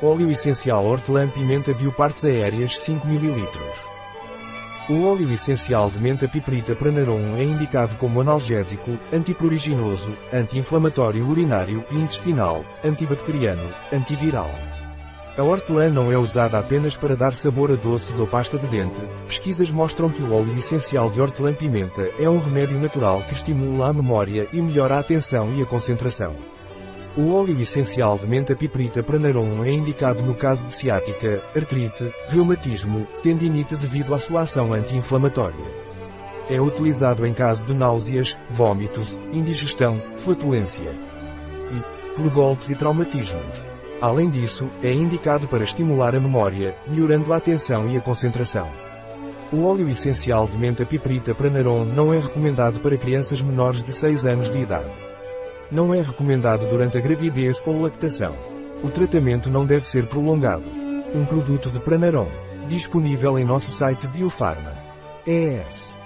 Óleo essencial hortelã-pimenta biopartes aéreas 5 ml. O óleo essencial de menta piperita pranarum é indicado como analgésico, antipruriginoso, anti-inflamatório urinário e intestinal, antibacteriano, antiviral. A hortelã não é usada apenas para dar sabor a doces ou pasta de dente. Pesquisas mostram que o óleo essencial de hortelã-pimenta é um remédio natural que estimula a memória e melhora a atenção e a concentração. O óleo essencial de menta piperita pranarum é indicado no caso de ciática, artrite, reumatismo, tendinite devido à sua ação anti-inflamatória. É utilizado em caso de náuseas, vômitos, indigestão, flatulência e por golpes e traumatismos. Além disso, é indicado para estimular a memória, melhorando a atenção e a concentração. O óleo essencial de menta piperita pranarum não é recomendado para crianças menores de 6 anos de idade. Não é recomendado durante a gravidez ou lactação. O tratamento não deve ser prolongado. Um produto de Pranarom. Disponível em nosso site Biofarma. ES.